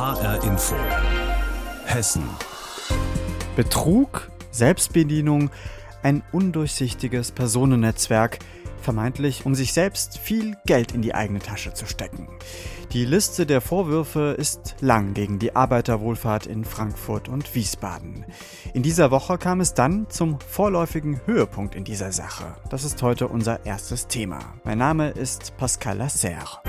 HR Info. Hessen. Betrug, Selbstbedienung, ein undurchsichtiges Personennetzwerk, vermeintlich um sich selbst viel Geld in die eigene Tasche zu stecken. Die Liste der Vorwürfe ist lang gegen die Arbeiterwohlfahrt in Frankfurt und Wiesbaden. In dieser Woche kam es dann zum vorläufigen Höhepunkt in dieser Sache. Das ist heute unser erstes Thema. Mein Name ist Pascal Lasserre.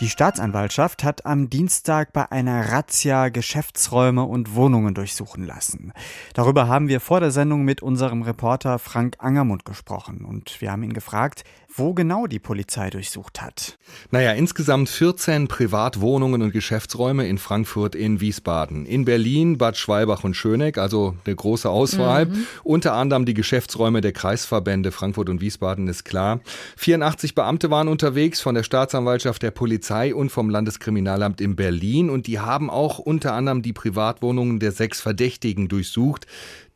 Die Staatsanwaltschaft hat am Dienstag bei einer Razzia Geschäftsräume und Wohnungen durchsuchen lassen. Darüber haben wir vor der Sendung mit unserem Reporter Frank Angermund gesprochen und wir haben ihn gefragt, wo genau die Polizei durchsucht hat. Naja, insgesamt 14 Privatwohnungen und Geschäftsräume in Frankfurt, in Wiesbaden, in Berlin, Bad Schwalbach und Schöneck, also eine große Auswahl. Mhm. Unter anderem die Geschäftsräume der Kreisverbände Frankfurt und Wiesbaden ist klar. 84 Beamte waren unterwegs von der Staatsanwaltschaft, der Polizei und vom Landeskriminalamt in Berlin und die haben auch unter anderem die Privatwohnungen der sechs Verdächtigen durchsucht,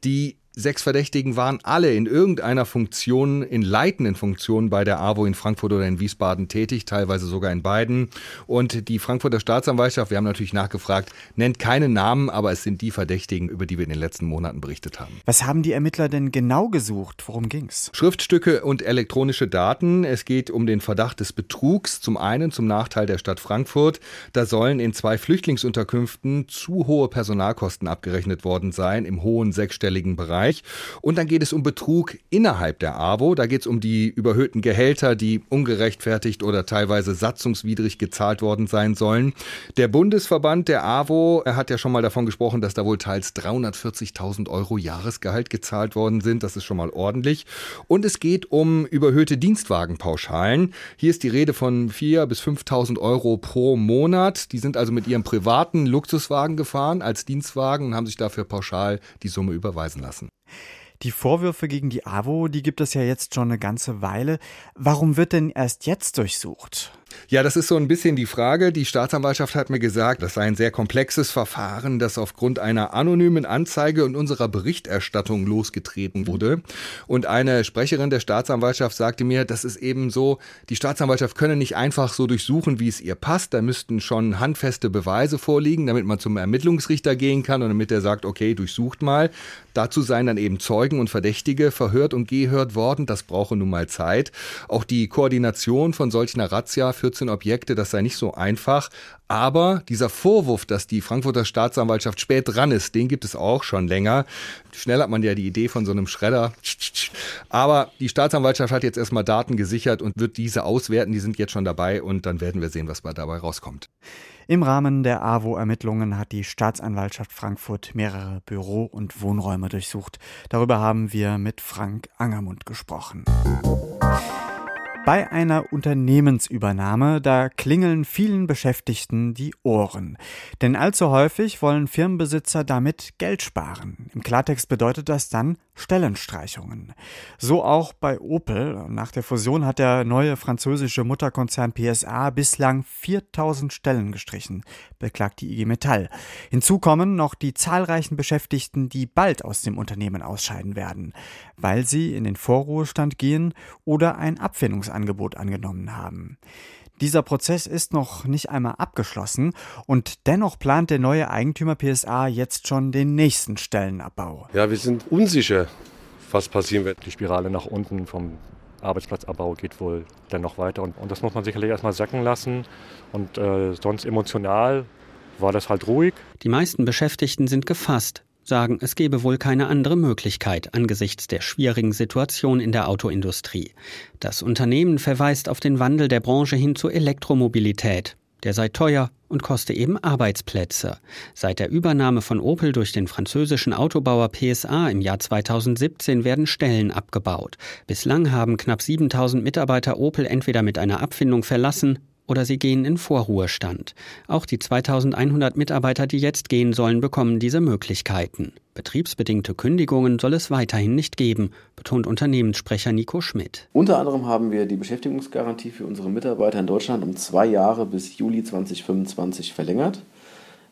die sechs Verdächtigen waren alle in irgendeiner Funktion, in leitenden Funktionen bei der AWO in Frankfurt oder in Wiesbaden tätig, teilweise sogar in beiden. Und die Frankfurter Staatsanwaltschaft, wir haben natürlich nachgefragt, nennt keine Namen, aber es sind die Verdächtigen, über die wir in den letzten Monaten berichtet haben. Was haben die Ermittler denn genau gesucht? Worum ging's? Schriftstücke und elektronische Daten. Es geht um den Verdacht des Betrugs, zum einen zum Nachteil der Stadt Frankfurt. Da sollen in zwei Flüchtlingsunterkünften zu hohe Personalkosten abgerechnet worden sein, im hohen sechsstelligen Bereich. Bereich. Und dann geht es um Betrug innerhalb der AWO. Da geht es um die überhöhten Gehälter, die ungerechtfertigt oder teilweise satzungswidrig gezahlt worden sein sollen. Der Bundesverband der AWO hat ja schon mal davon gesprochen, dass da wohl teils 340.000 Euro Jahresgehalt gezahlt worden sind. Das ist schon mal ordentlich. Und es geht um überhöhte Dienstwagenpauschalen. Hier ist die Rede von 4.000 bis 5.000 Euro pro Monat. Die sind also mit ihrem privaten Luxuswagen gefahren als Dienstwagen und haben sich dafür pauschal die Summe überweisen lassen. Die Vorwürfe gegen die AWO, die gibt es ja jetzt schon eine ganze Weile. Warum wird denn erst jetzt durchsucht? Ja, das ist so ein bisschen die Frage. Die Staatsanwaltschaft hat mir gesagt, das sei ein sehr komplexes Verfahren, das aufgrund einer anonymen Anzeige und unserer Berichterstattung losgetreten wurde. Und eine Sprecherin der Staatsanwaltschaft sagte mir, das ist eben so, die Staatsanwaltschaft könne nicht einfach so durchsuchen, wie es ihr passt. Da müssten schon handfeste Beweise vorliegen, damit man zum Ermittlungsrichter gehen kann und damit er sagt, okay, durchsucht mal. Dazu seien dann eben Zeugen und Verdächtige verhört und gehört worden. Das brauche nun mal Zeit. Auch die Koordination von solch einer Razzia 14 Objekte, das sei nicht so einfach. Aber dieser Vorwurf, dass die Frankfurter Staatsanwaltschaft spät dran ist, den gibt es auch schon länger. Schnell hat man ja die Idee von so einem Schredder. Aber die Staatsanwaltschaft hat jetzt erstmal Daten gesichert und wird diese auswerten. Die sind jetzt schon dabei und dann werden wir sehen, was dabei rauskommt. Im Rahmen der AWO-Ermittlungen hat die Staatsanwaltschaft Frankfurt mehrere Büro- und Wohnräume durchsucht. Darüber haben wir mit Frank Angermund gesprochen. Bei einer Unternehmensübernahme, da klingeln vielen Beschäftigten die Ohren. Denn allzu häufig wollen Firmenbesitzer damit Geld sparen. Im Klartext bedeutet das dann Stellenstreichungen. So auch bei Opel. Nach der Fusion hat der neue französische Mutterkonzern PSA bislang 4000 Stellen gestrichen, beklagt die IG Metall. Hinzu kommen noch die zahlreichen Beschäftigten, die bald aus dem Unternehmen ausscheiden werden, weil sie in den Vorruhestand gehen oder ein Abfindungsangebot angenommen haben. Dieser Prozess ist noch nicht einmal abgeschlossen und dennoch plant der neue Eigentümer PSA jetzt schon den nächsten Stellenabbau. Ja, wir sind unsicher, was passieren wird. Die Spirale nach unten vom Arbeitsplatzabbau geht wohl dann noch weiter und, und das muss man sicherlich erstmal sacken lassen und äh, sonst emotional war das halt ruhig. Die meisten Beschäftigten sind gefasst sagen, es gebe wohl keine andere Möglichkeit angesichts der schwierigen Situation in der Autoindustrie. Das Unternehmen verweist auf den Wandel der Branche hin zur Elektromobilität. Der sei teuer und koste eben Arbeitsplätze. Seit der Übernahme von Opel durch den französischen Autobauer PSA im Jahr 2017 werden Stellen abgebaut. Bislang haben knapp 7000 Mitarbeiter Opel entweder mit einer Abfindung verlassen oder sie gehen in Vorruhestand. Auch die 2100 Mitarbeiter, die jetzt gehen sollen, bekommen diese Möglichkeiten. Betriebsbedingte Kündigungen soll es weiterhin nicht geben, betont Unternehmenssprecher Nico Schmidt. Unter anderem haben wir die Beschäftigungsgarantie für unsere Mitarbeiter in Deutschland um zwei Jahre bis Juli 2025 verlängert.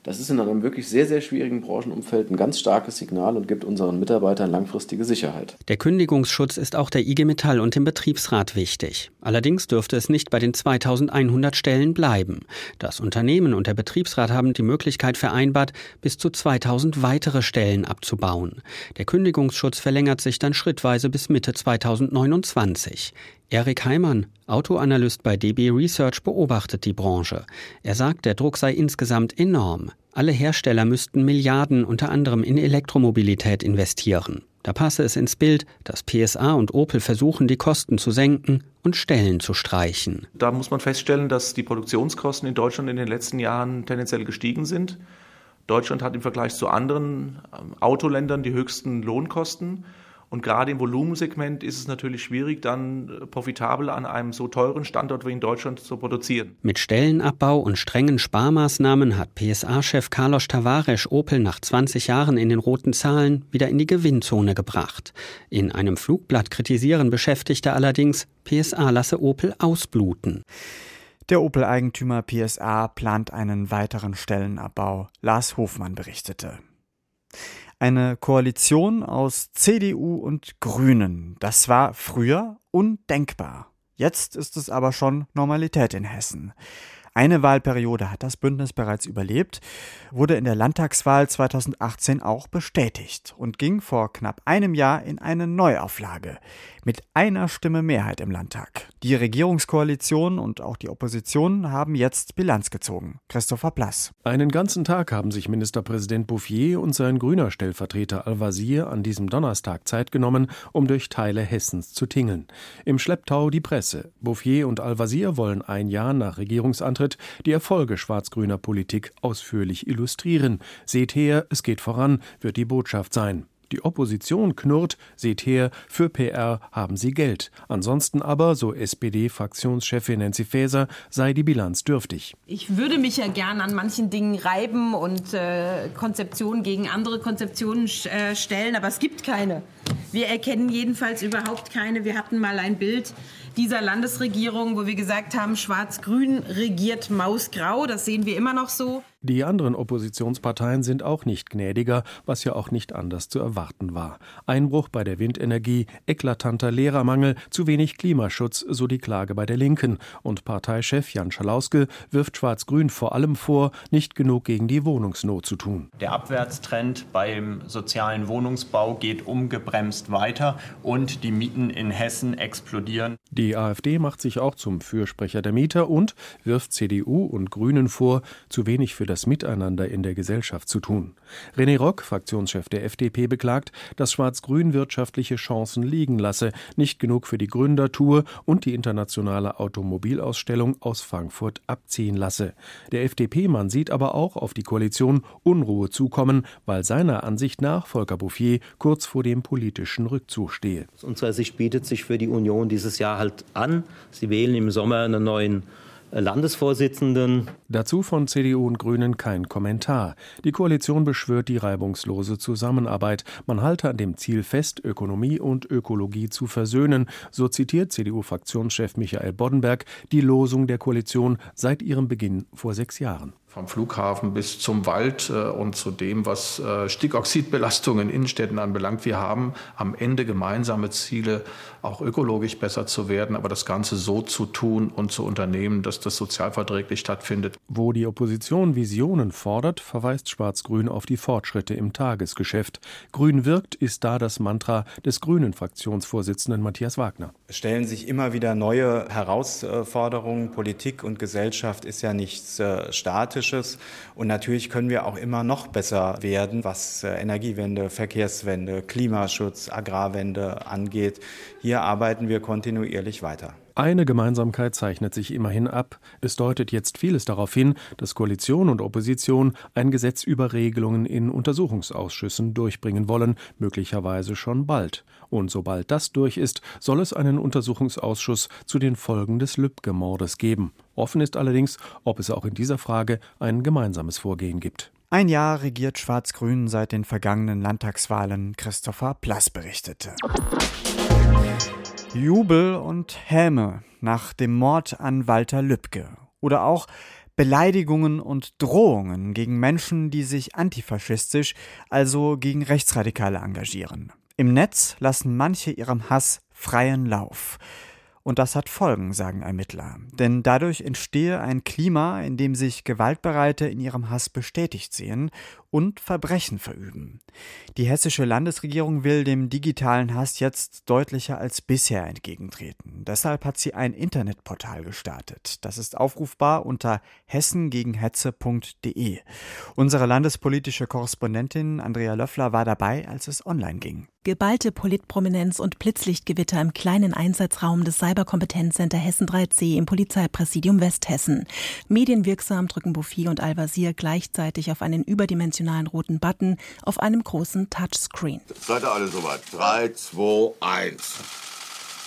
Das ist in einem wirklich sehr, sehr schwierigen Branchenumfeld ein ganz starkes Signal und gibt unseren Mitarbeitern langfristige Sicherheit. Der Kündigungsschutz ist auch der IG Metall und dem Betriebsrat wichtig. Allerdings dürfte es nicht bei den 2100 Stellen bleiben. Das Unternehmen und der Betriebsrat haben die Möglichkeit vereinbart, bis zu 2000 weitere Stellen abzubauen. Der Kündigungsschutz verlängert sich dann schrittweise bis Mitte 2029. Erik Heimann, Autoanalyst bei DB Research, beobachtet die Branche. Er sagt, der Druck sei insgesamt enorm. Alle Hersteller müssten Milliarden unter anderem in Elektromobilität investieren. Da passe es ins Bild, dass PSA und Opel versuchen, die Kosten zu senken und Stellen zu streichen. Da muss man feststellen, dass die Produktionskosten in Deutschland in den letzten Jahren tendenziell gestiegen sind. Deutschland hat im Vergleich zu anderen ähm, Autoländern die höchsten Lohnkosten. Und gerade im Volumensegment ist es natürlich schwierig, dann äh, profitabel an einem so teuren Standort wie in Deutschland zu produzieren. Mit Stellenabbau und strengen Sparmaßnahmen hat PSA-Chef Carlos Tavares Opel nach 20 Jahren in den roten Zahlen wieder in die Gewinnzone gebracht. In einem Flugblatt kritisieren Beschäftigte allerdings, PSA lasse Opel ausbluten. Der Opel-Eigentümer PSA plant einen weiteren Stellenabbau. Lars Hofmann berichtete. Eine Koalition aus CDU und Grünen. Das war früher undenkbar. Jetzt ist es aber schon Normalität in Hessen. Eine Wahlperiode hat das Bündnis bereits überlebt, wurde in der Landtagswahl 2018 auch bestätigt und ging vor knapp einem Jahr in eine Neuauflage mit einer Stimme Mehrheit im Landtag. Die Regierungskoalition und auch die Opposition haben jetzt Bilanz gezogen. Christopher Plass. Einen ganzen Tag haben sich Ministerpräsident Bouffier und sein grüner Stellvertreter Al-Wazir an diesem Donnerstag Zeit genommen, um durch Teile Hessens zu tingeln. Im Schlepptau die Presse. Bouffier und Al-Wazir wollen ein Jahr nach Regierungsantritt die Erfolge schwarz-grüner Politik ausführlich illustrieren. Seht her, es geht voran, wird die Botschaft sein. Die Opposition knurrt, seht her, für PR haben sie Geld. Ansonsten aber, so SPD-Fraktionschefin Nancy Faeser, sei die Bilanz dürftig. Ich würde mich ja gern an manchen Dingen reiben und äh, Konzeptionen gegen andere Konzeptionen äh, stellen, aber es gibt keine. Wir erkennen jedenfalls überhaupt keine. Wir hatten mal ein Bild dieser Landesregierung, wo wir gesagt haben, Schwarz-Grün regiert Mausgrau. Das sehen wir immer noch so. Die anderen Oppositionsparteien sind auch nicht gnädiger, was ja auch nicht anders zu erwarten war. Einbruch bei der Windenergie, eklatanter Lehrermangel, zu wenig Klimaschutz, so die Klage bei der Linken. Und Parteichef Jan Schalauske wirft Schwarz-Grün vor allem vor, nicht genug gegen die Wohnungsnot zu tun. Der Abwärtstrend beim sozialen Wohnungsbau geht ungebremst weiter und die Mieten in Hessen explodieren. Die AfD macht sich auch zum Fürsprecher der Mieter und wirft CDU und Grünen vor, zu wenig für das Miteinander in der Gesellschaft zu tun. René Rock, Fraktionschef der FDP, beklagt, dass Schwarz-Grün wirtschaftliche Chancen liegen lasse, nicht genug für die Gründertour und die internationale Automobilausstellung aus Frankfurt abziehen lasse. Der FDP-Mann sieht aber auch auf die Koalition Unruhe zukommen, weil seiner Ansicht nach Volker Bouffier kurz vor dem politischen Rückzug stehe. Aus unserer Sicht bietet sich für die Union dieses Jahr halt an. Sie wählen im Sommer einen neuen Landesvorsitzenden. Dazu von CDU und Grünen kein Kommentar. Die Koalition beschwört die reibungslose Zusammenarbeit. Man halte an dem Ziel fest, Ökonomie und Ökologie zu versöhnen. So zitiert CDU-Fraktionschef Michael Boddenberg die Losung der Koalition seit ihrem Beginn vor sechs Jahren vom Flughafen bis zum Wald äh, und zu dem, was äh, Stickoxidbelastungen in Innenstädten anbelangt. Wir haben am Ende gemeinsame Ziele, auch ökologisch besser zu werden, aber das Ganze so zu tun und zu unternehmen, dass das sozialverträglich stattfindet. Wo die Opposition Visionen fordert, verweist Schwarz-Grün auf die Fortschritte im Tagesgeschäft. Grün wirkt ist da das Mantra des grünen Fraktionsvorsitzenden Matthias Wagner. Es stellen sich immer wieder neue Herausforderungen. Politik und Gesellschaft ist ja nichts äh, statisch Dramatisches. Und natürlich können wir auch immer noch besser werden, was äh, Energiewende, Verkehrswende, Klimaschutz, Agrarwende angeht. Hier arbeiten wir kontinuierlich weiter. Eine Gemeinsamkeit zeichnet sich immerhin ab. Es deutet jetzt vieles darauf hin, dass Koalition und Opposition ein Gesetz über Regelungen in Untersuchungsausschüssen durchbringen wollen, möglicherweise schon bald. Und sobald das durch ist, soll es einen Untersuchungsausschuss zu den Folgen des Lübcke-Mordes geben. Offen ist allerdings, ob es auch in dieser Frage ein gemeinsames Vorgehen gibt. Ein Jahr regiert Schwarz-Grün seit den vergangenen Landtagswahlen, Christopher Plass berichtete. Jubel und Häme nach dem Mord an Walter Lübcke oder auch Beleidigungen und Drohungen gegen Menschen, die sich antifaschistisch, also gegen Rechtsradikale engagieren. Im Netz lassen manche ihrem Hass freien Lauf. Und das hat Folgen, sagen Ermittler. Denn dadurch entstehe ein Klima, in dem sich Gewaltbereite in ihrem Hass bestätigt sehen und Verbrechen verüben. Die hessische Landesregierung will dem digitalen Hass jetzt deutlicher als bisher entgegentreten. Deshalb hat sie ein Internetportal gestartet. Das ist aufrufbar unter hessengegenhetze.de. Unsere landespolitische Korrespondentin Andrea Löffler war dabei, als es online ging. Geballte Politprominenz und Blitzlichtgewitter im kleinen Einsatzraum des Cyberkompetenzcenter Hessen 3C im Polizeipräsidium Westhessen. Medienwirksam drücken Bouffier und Al-Wazir gleichzeitig auf einen überdimensionalen roten Button auf einem großen Touchscreen. Seid ihr alle soweit? 3, 2, 1.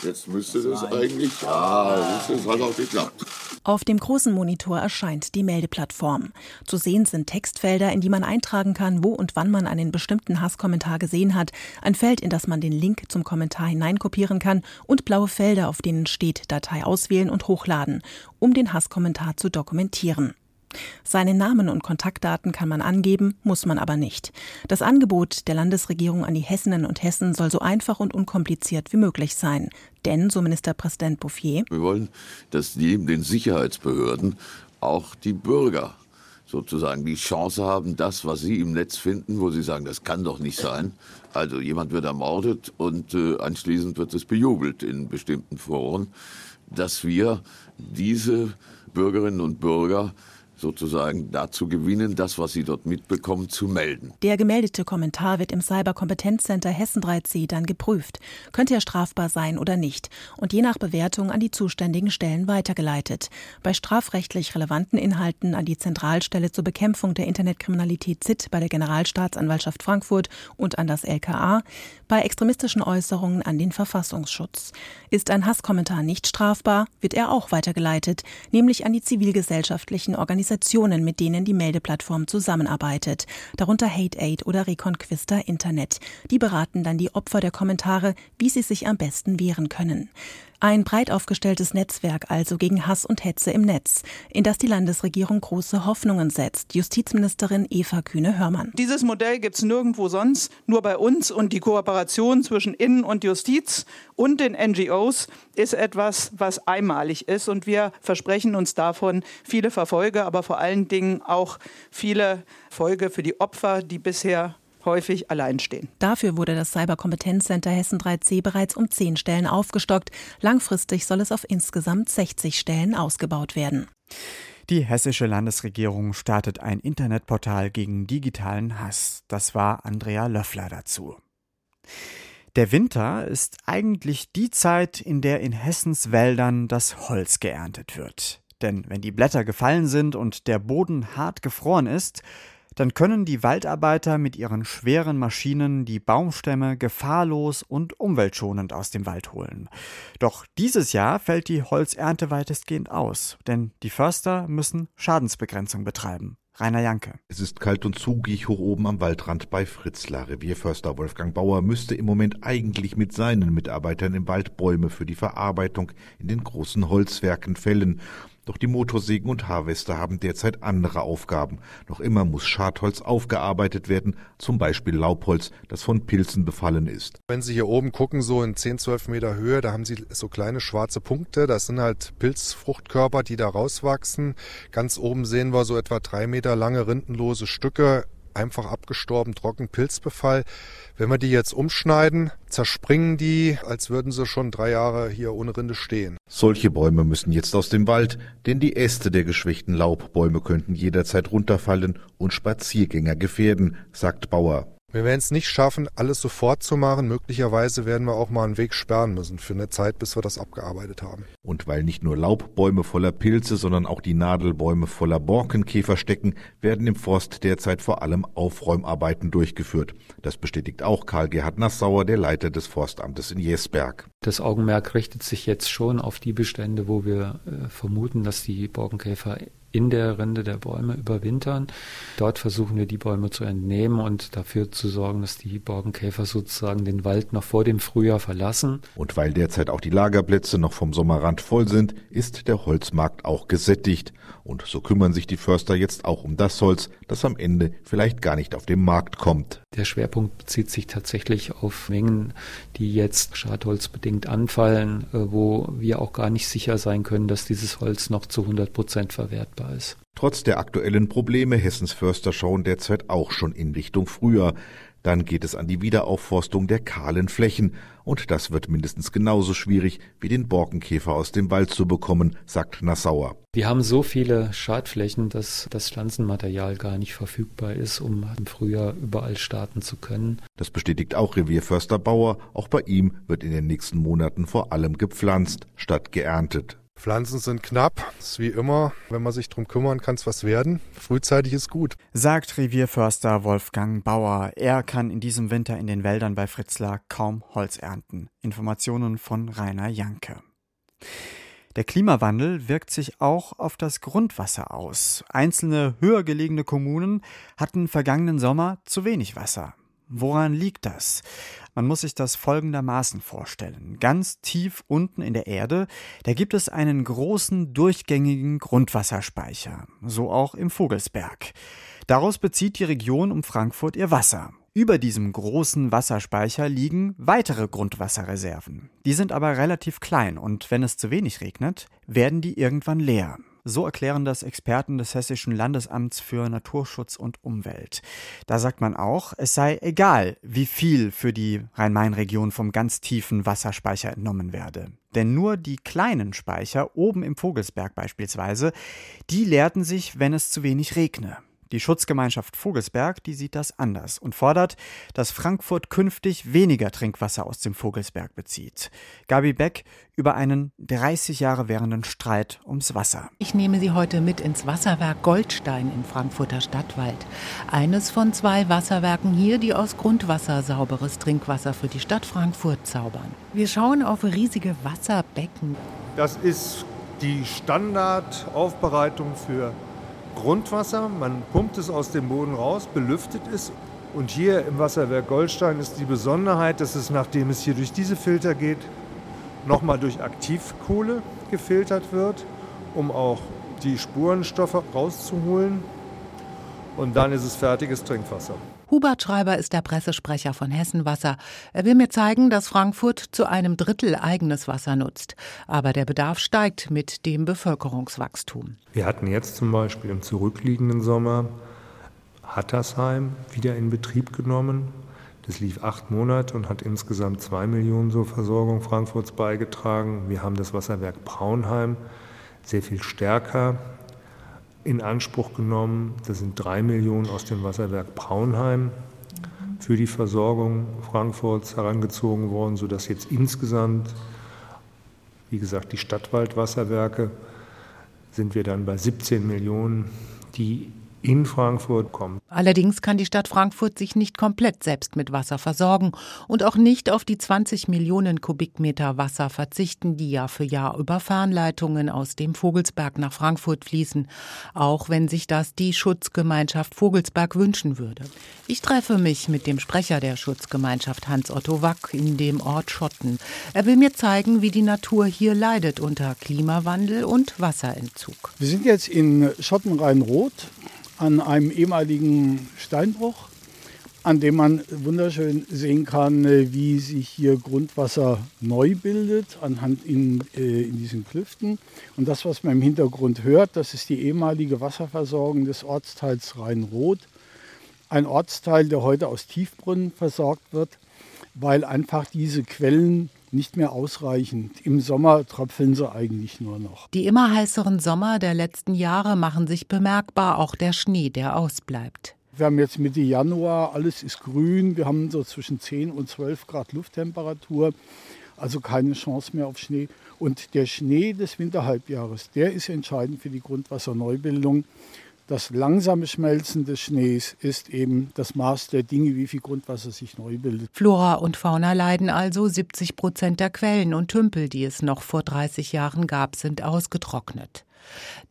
Jetzt müsste das eigentlich, ja, das hat auch geklappt. Auf dem großen Monitor erscheint die Meldeplattform. Zu sehen sind Textfelder, in die man eintragen kann, wo und wann man einen bestimmten Hasskommentar gesehen hat, ein Feld, in das man den Link zum Kommentar hineinkopieren kann und blaue Felder, auf denen steht Datei auswählen und hochladen, um den Hasskommentar zu dokumentieren. Seinen Namen und Kontaktdaten kann man angeben, muss man aber nicht. Das Angebot der Landesregierung an die Hessinnen und Hessen soll so einfach und unkompliziert wie möglich sein. Denn, so Ministerpräsident Bouffier, wir wollen, dass neben den Sicherheitsbehörden auch die Bürger sozusagen die Chance haben, das, was sie im Netz finden, wo sie sagen, das kann doch nicht sein. Also jemand wird ermordet und äh, anschließend wird es bejubelt in bestimmten Foren, dass wir diese Bürgerinnen und Bürger sozusagen dazu gewinnen, das, was sie dort mitbekommen, zu melden. Der gemeldete Kommentar wird im Cyberkompetenzcenter Hessen 3C dann geprüft. Könnte er strafbar sein oder nicht? Und je nach Bewertung an die zuständigen Stellen weitergeleitet. Bei strafrechtlich relevanten Inhalten an die Zentralstelle zur Bekämpfung der Internetkriminalität ZIT bei der Generalstaatsanwaltschaft Frankfurt und an das LKA. Bei extremistischen Äußerungen an den Verfassungsschutz. Ist ein Hasskommentar nicht strafbar, wird er auch weitergeleitet, nämlich an die zivilgesellschaftlichen Organisationen Organisationen, mit denen die Meldeplattform zusammenarbeitet, darunter Hate Aid oder Reconquista Internet. Die beraten dann die Opfer der Kommentare, wie sie sich am besten wehren können. Ein breit aufgestelltes Netzwerk also gegen Hass und Hetze im Netz, in das die Landesregierung große Hoffnungen setzt. Justizministerin Eva Kühne-Hörmann. Dieses Modell gibt es nirgendwo sonst, nur bei uns und die Kooperation zwischen Innen- und Justiz und den NGOs ist etwas, was einmalig ist und wir versprechen uns davon viele Verfolge, aber vor allen Dingen auch viele Folge für die Opfer, die bisher häufig allein stehen. Dafür wurde das Cyberkompetenzcenter Hessen 3C bereits um zehn Stellen aufgestockt. Langfristig soll es auf insgesamt 60 Stellen ausgebaut werden. Die hessische Landesregierung startet ein Internetportal gegen digitalen Hass. Das war Andrea Löffler dazu. Der Winter ist eigentlich die Zeit, in der in Hessens Wäldern das Holz geerntet wird. Denn wenn die Blätter gefallen sind und der Boden hart gefroren ist, dann können die Waldarbeiter mit ihren schweren Maschinen die Baumstämme gefahrlos und umweltschonend aus dem Wald holen. Doch dieses Jahr fällt die Holzernte weitestgehend aus, denn die Förster müssen Schadensbegrenzung betreiben. Rainer Janke. Es ist kalt und zugig hoch oben am Waldrand bei Fritzlar. Revierförster Wolfgang Bauer müsste im Moment eigentlich mit seinen Mitarbeitern im Wald Bäume für die Verarbeitung in den großen Holzwerken fällen. Doch die Motorsägen und Harvester haben derzeit andere Aufgaben. Noch immer muss Schadholz aufgearbeitet werden, zum Beispiel Laubholz, das von Pilzen befallen ist. Wenn Sie hier oben gucken, so in 10, 12 Meter Höhe, da haben Sie so kleine schwarze Punkte. Das sind halt Pilzfruchtkörper, die da rauswachsen. Ganz oben sehen wir so etwa drei Meter lange rindenlose Stücke einfach abgestorben, trocken Pilzbefall. Wenn wir die jetzt umschneiden, zerspringen die, als würden sie schon drei Jahre hier ohne Rinde stehen. Solche Bäume müssen jetzt aus dem Wald, denn die Äste der geschwächten Laubbäume könnten jederzeit runterfallen und Spaziergänger gefährden, sagt Bauer. Wir werden es nicht schaffen, alles sofort zu machen. Möglicherweise werden wir auch mal einen Weg sperren müssen für eine Zeit, bis wir das abgearbeitet haben. Und weil nicht nur Laubbäume voller Pilze, sondern auch die Nadelbäume voller Borkenkäfer stecken, werden im Forst derzeit vor allem Aufräumarbeiten durchgeführt. Das bestätigt auch Karl-Gerhard Nassauer, der Leiter des Forstamtes in Jesberg. Das Augenmerk richtet sich jetzt schon auf die Bestände, wo wir äh, vermuten, dass die Borkenkäfer in der Rinde der Bäume überwintern. Dort versuchen wir die Bäume zu entnehmen und dafür zu sorgen, dass die Borkenkäfer sozusagen den Wald noch vor dem Frühjahr verlassen. Und weil derzeit auch die Lagerplätze noch vom Sommerrand voll sind, ist der Holzmarkt auch gesättigt. Und so kümmern sich die Förster jetzt auch um das Holz, das am Ende vielleicht gar nicht auf den Markt kommt. Der Schwerpunkt bezieht sich tatsächlich auf Mengen, die jetzt schadholzbedingt anfallen, äh, wo wir auch gar nicht sicher sein können, dass dieses Holz noch zu 100 Prozent verwertbar ist. Trotz der aktuellen Probleme Hessens Förster schauen derzeit auch schon in Richtung Frühjahr. Dann geht es an die Wiederaufforstung der kahlen Flächen. Und das wird mindestens genauso schwierig, wie den Borkenkäfer aus dem Wald zu bekommen, sagt Nassauer. Wir haben so viele Schadflächen, dass das Pflanzenmaterial gar nicht verfügbar ist, um im Frühjahr überall starten zu können. Das bestätigt auch Revierförster Bauer. Auch bei ihm wird in den nächsten Monaten vor allem gepflanzt statt geerntet. Pflanzen sind knapp, ist wie immer. Wenn man sich drum kümmern, kann es was werden. Frühzeitig ist gut. Sagt Revierförster Wolfgang Bauer. Er kann in diesem Winter in den Wäldern bei Fritzlar kaum Holz ernten. Informationen von Rainer Janke. Der Klimawandel wirkt sich auch auf das Grundwasser aus. Einzelne höher gelegene Kommunen hatten vergangenen Sommer zu wenig Wasser. Woran liegt das? Man muss sich das folgendermaßen vorstellen. Ganz tief unten in der Erde, da gibt es einen großen durchgängigen Grundwasserspeicher, so auch im Vogelsberg. Daraus bezieht die Region um Frankfurt ihr Wasser. Über diesem großen Wasserspeicher liegen weitere Grundwasserreserven. Die sind aber relativ klein und wenn es zu wenig regnet, werden die irgendwann leer. So erklären das Experten des Hessischen Landesamts für Naturschutz und Umwelt. Da sagt man auch, es sei egal, wie viel für die Rhein-Main-Region vom ganz tiefen Wasserspeicher entnommen werde. Denn nur die kleinen Speicher, oben im Vogelsberg beispielsweise, die leerten sich, wenn es zu wenig regne. Die Schutzgemeinschaft Vogelsberg, die sieht das anders und fordert, dass Frankfurt künftig weniger Trinkwasser aus dem Vogelsberg bezieht. Gabi Beck über einen 30 Jahre währenden Streit ums Wasser. Ich nehme Sie heute mit ins Wasserwerk Goldstein im Frankfurter Stadtwald. Eines von zwei Wasserwerken hier, die aus Grundwasser sauberes Trinkwasser für die Stadt Frankfurt zaubern. Wir schauen auf riesige Wasserbecken. Das ist die Standardaufbereitung für Grundwasser. Man pumpt es aus dem Boden raus, belüftet es. Und hier im Wasserwerk Goldstein ist die Besonderheit, dass es, nachdem es hier durch diese Filter geht, nochmal durch Aktivkohle gefiltert wird, um auch die Spurenstoffe rauszuholen. Und dann ist es fertiges Trinkwasser. Hubert Schreiber ist der Pressesprecher von Hessenwasser. Er will mir zeigen, dass Frankfurt zu einem Drittel eigenes Wasser nutzt. Aber der Bedarf steigt mit dem Bevölkerungswachstum. Wir hatten jetzt zum Beispiel im zurückliegenden Sommer Hattersheim wieder in Betrieb genommen. Das lief acht Monate und hat insgesamt zwei Millionen zur Versorgung Frankfurts beigetragen. Wir haben das Wasserwerk Braunheim sehr viel stärker in Anspruch genommen. Das sind drei Millionen aus dem Wasserwerk Braunheim für die Versorgung Frankfurts herangezogen worden, sodass jetzt insgesamt, wie gesagt, die Stadtwaldwasserwerke sind wir dann bei 17 Millionen, die in Frankfurt kommen. Allerdings kann die Stadt Frankfurt sich nicht komplett selbst mit Wasser versorgen und auch nicht auf die 20 Millionen Kubikmeter Wasser verzichten, die Jahr für Jahr über Fernleitungen aus dem Vogelsberg nach Frankfurt fließen, auch wenn sich das die Schutzgemeinschaft Vogelsberg wünschen würde. Ich treffe mich mit dem Sprecher der Schutzgemeinschaft Hans-Otto Wack in dem Ort Schotten. Er will mir zeigen, wie die Natur hier leidet unter Klimawandel und Wasserentzug. Wir sind jetzt in Schottenrhein-Roth an einem ehemaligen Steinbruch, an dem man wunderschön sehen kann, äh, wie sich hier Grundwasser neu bildet, anhand in, äh, in diesen Klüften. Und das, was man im Hintergrund hört, das ist die ehemalige Wasserversorgung des Ortsteils Rhein-Roth. Ein Ortsteil, der heute aus Tiefbrunnen versorgt wird, weil einfach diese Quellen nicht mehr ausreichend. Im Sommer tröpfeln sie eigentlich nur noch. Die immer heißeren Sommer der letzten Jahre machen sich bemerkbar, auch der Schnee, der ausbleibt. Wir haben jetzt Mitte Januar, alles ist grün, wir haben so zwischen 10 und 12 Grad Lufttemperatur, also keine Chance mehr auf Schnee. Und der Schnee des Winterhalbjahres, der ist entscheidend für die Grundwasserneubildung. Das langsame Schmelzen des Schnees ist eben das Maß der Dinge, wie viel Grundwasser sich neu bildet. Flora und Fauna leiden also. 70 Prozent der Quellen und Tümpel, die es noch vor 30 Jahren gab, sind ausgetrocknet.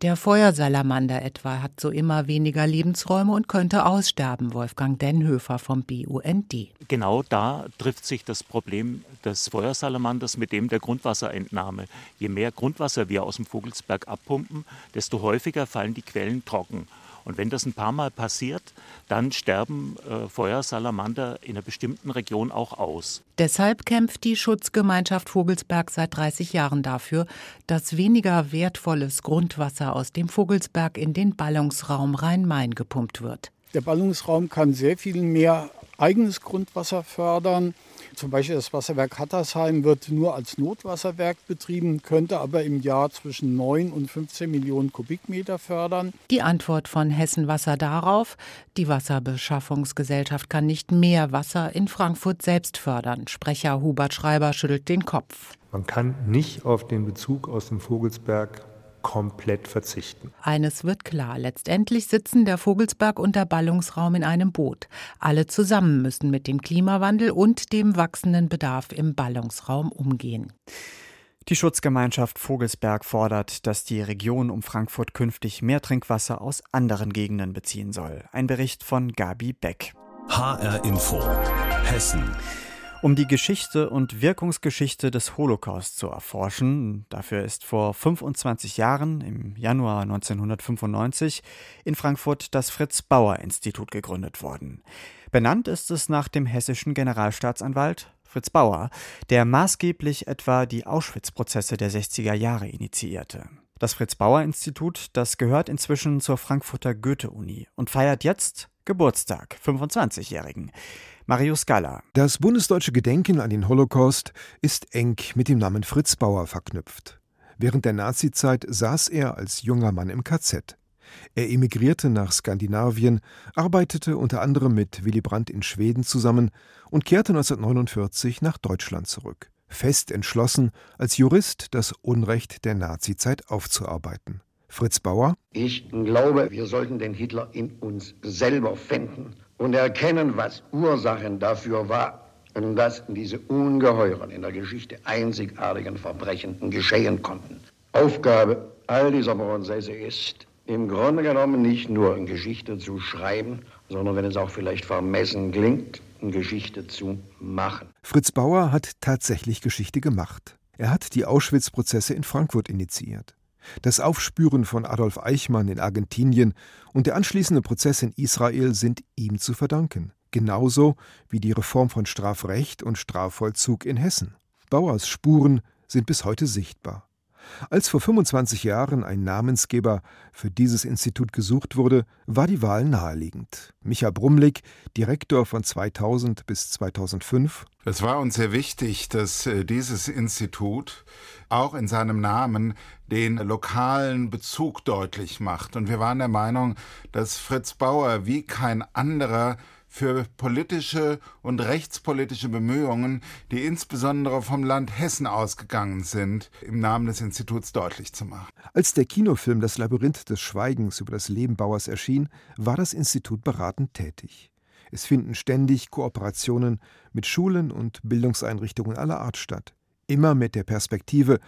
Der Feuersalamander etwa hat so immer weniger Lebensräume und könnte aussterben, Wolfgang Denhöfer vom BUND. Genau da trifft sich das Problem des Feuersalamanders mit dem der Grundwasserentnahme. Je mehr Grundwasser wir aus dem Vogelsberg abpumpen, desto häufiger fallen die Quellen trocken. Und wenn das ein paar Mal passiert, dann sterben äh, Feuersalamander in einer bestimmten Region auch aus. Deshalb kämpft die Schutzgemeinschaft Vogelsberg seit 30 Jahren dafür, dass weniger wertvolles Grundwasser aus dem Vogelsberg in den Ballungsraum Rhein-Main gepumpt wird. Der Ballungsraum kann sehr viel mehr eigenes Grundwasser fördern. Zum Beispiel das Wasserwerk Hattersheim wird nur als Notwasserwerk betrieben, könnte aber im Jahr zwischen 9 und 15 Millionen Kubikmeter fördern. Die Antwort von Hessen Wasser darauf, die Wasserbeschaffungsgesellschaft kann nicht mehr Wasser in Frankfurt selbst fördern. Sprecher Hubert Schreiber schüttelt den Kopf. Man kann nicht auf den Bezug aus dem Vogelsberg komplett verzichten. Eines wird klar, letztendlich sitzen der Vogelsberg und der Ballungsraum in einem Boot. Alle zusammen müssen mit dem Klimawandel und dem wachsenden Bedarf im Ballungsraum umgehen. Die Schutzgemeinschaft Vogelsberg fordert, dass die Region um Frankfurt künftig mehr Trinkwasser aus anderen Gegenden beziehen soll. Ein Bericht von Gabi Beck. HR Info. Hessen. Um die Geschichte und Wirkungsgeschichte des Holocaust zu erforschen, dafür ist vor 25 Jahren, im Januar 1995, in Frankfurt das Fritz Bauer Institut gegründet worden. Benannt ist es nach dem hessischen Generalstaatsanwalt Fritz Bauer, der maßgeblich etwa die Auschwitz-Prozesse der 60er Jahre initiierte. Das Fritz Bauer Institut, das gehört inzwischen zur Frankfurter Goethe-Uni und feiert jetzt Geburtstag, 25-Jährigen. Marius Galla. Das bundesdeutsche Gedenken an den Holocaust ist eng mit dem Namen Fritz Bauer verknüpft. Während der Nazizeit saß er als junger Mann im KZ. Er emigrierte nach Skandinavien, arbeitete unter anderem mit Willy Brandt in Schweden zusammen und kehrte 1949 nach Deutschland zurück, fest entschlossen, als Jurist das Unrecht der Nazizeit aufzuarbeiten. Fritz Bauer Ich glaube, wir sollten den Hitler in uns selber finden und erkennen, was Ursachen dafür war, dass diese ungeheuren, in der Geschichte einzigartigen Verbrechen geschehen konnten. Aufgabe all dieser Prozesse ist, im Grunde genommen nicht nur in Geschichte zu schreiben, sondern wenn es auch vielleicht vermessen klingt, in Geschichte zu machen. Fritz Bauer hat tatsächlich Geschichte gemacht. Er hat die Auschwitz-Prozesse in Frankfurt initiiert. Das Aufspüren von Adolf Eichmann in Argentinien und der anschließende Prozess in Israel sind ihm zu verdanken, genauso wie die Reform von Strafrecht und Strafvollzug in Hessen. Bauers Spuren sind bis heute sichtbar. Als vor 25 Jahren ein Namensgeber für dieses Institut gesucht wurde, war die Wahl naheliegend. Micha Brumlik, Direktor von 2000 bis 2005. Es war uns sehr wichtig, dass äh, dieses Institut auch in seinem Namen den lokalen Bezug deutlich macht. Und wir waren der Meinung, dass Fritz Bauer wie kein anderer für politische und rechtspolitische Bemühungen, die insbesondere vom Land Hessen ausgegangen sind, im Namen des Instituts deutlich zu machen. Als der Kinofilm Das Labyrinth des Schweigens über das Leben Bauers erschien, war das Institut beratend tätig. Es finden ständig Kooperationen mit Schulen und Bildungseinrichtungen aller Art statt. Immer mit der Perspektive,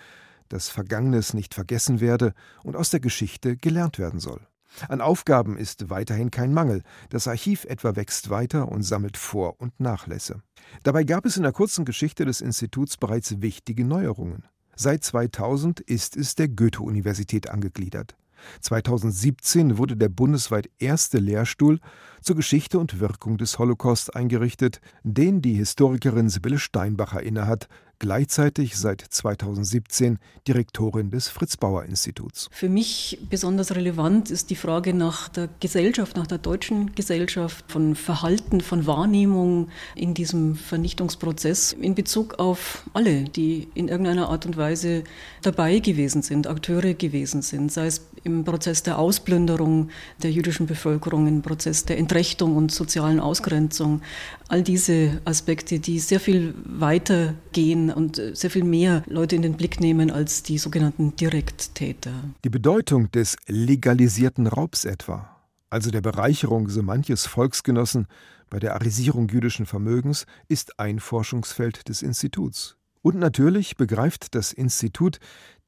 dass Vergangenes nicht vergessen werde und aus der Geschichte gelernt werden soll. An Aufgaben ist weiterhin kein Mangel. Das Archiv etwa wächst weiter und sammelt Vor- und Nachlässe. Dabei gab es in der kurzen Geschichte des Instituts bereits wichtige Neuerungen. Seit 2000 ist es der Goethe-Universität angegliedert. 2017 wurde der bundesweit erste Lehrstuhl zur Geschichte und Wirkung des Holocaust eingerichtet, den die Historikerin Sibylle Steinbacher innehat, gleichzeitig seit 2017 Direktorin des Fritz Bauer Instituts. Für mich besonders relevant ist die Frage nach der Gesellschaft, nach der deutschen Gesellschaft, von Verhalten, von Wahrnehmung in diesem Vernichtungsprozess in Bezug auf alle, die in irgendeiner Art und Weise dabei gewesen sind, Akteure gewesen sind, sei es im Prozess der Ausplünderung der jüdischen Bevölkerung, im Prozess der Entrechtung und sozialen Ausgrenzung. All diese Aspekte, die sehr viel weiter gehen und sehr viel mehr Leute in den Blick nehmen als die sogenannten Direkttäter. Die Bedeutung des legalisierten Raubs etwa, also der Bereicherung so manches Volksgenossen bei der Arisierung jüdischen Vermögens, ist ein Forschungsfeld des Instituts. Und natürlich begreift das Institut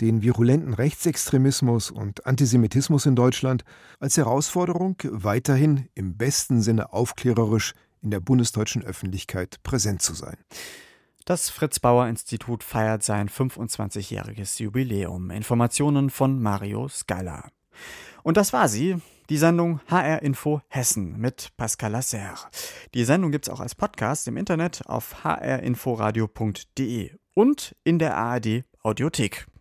den virulenten Rechtsextremismus und Antisemitismus in Deutschland als Herausforderung, weiterhin im besten Sinne aufklärerisch in der bundesdeutschen Öffentlichkeit präsent zu sein. Das Fritz Bauer Institut feiert sein 25-jähriges Jubiläum. Informationen von Mario Skylar. Und das war sie, die Sendung HR Info Hessen mit Pascal Lasserre. Die Sendung gibt es auch als Podcast im Internet auf hrinforadio.de und in der ARD Audiothek.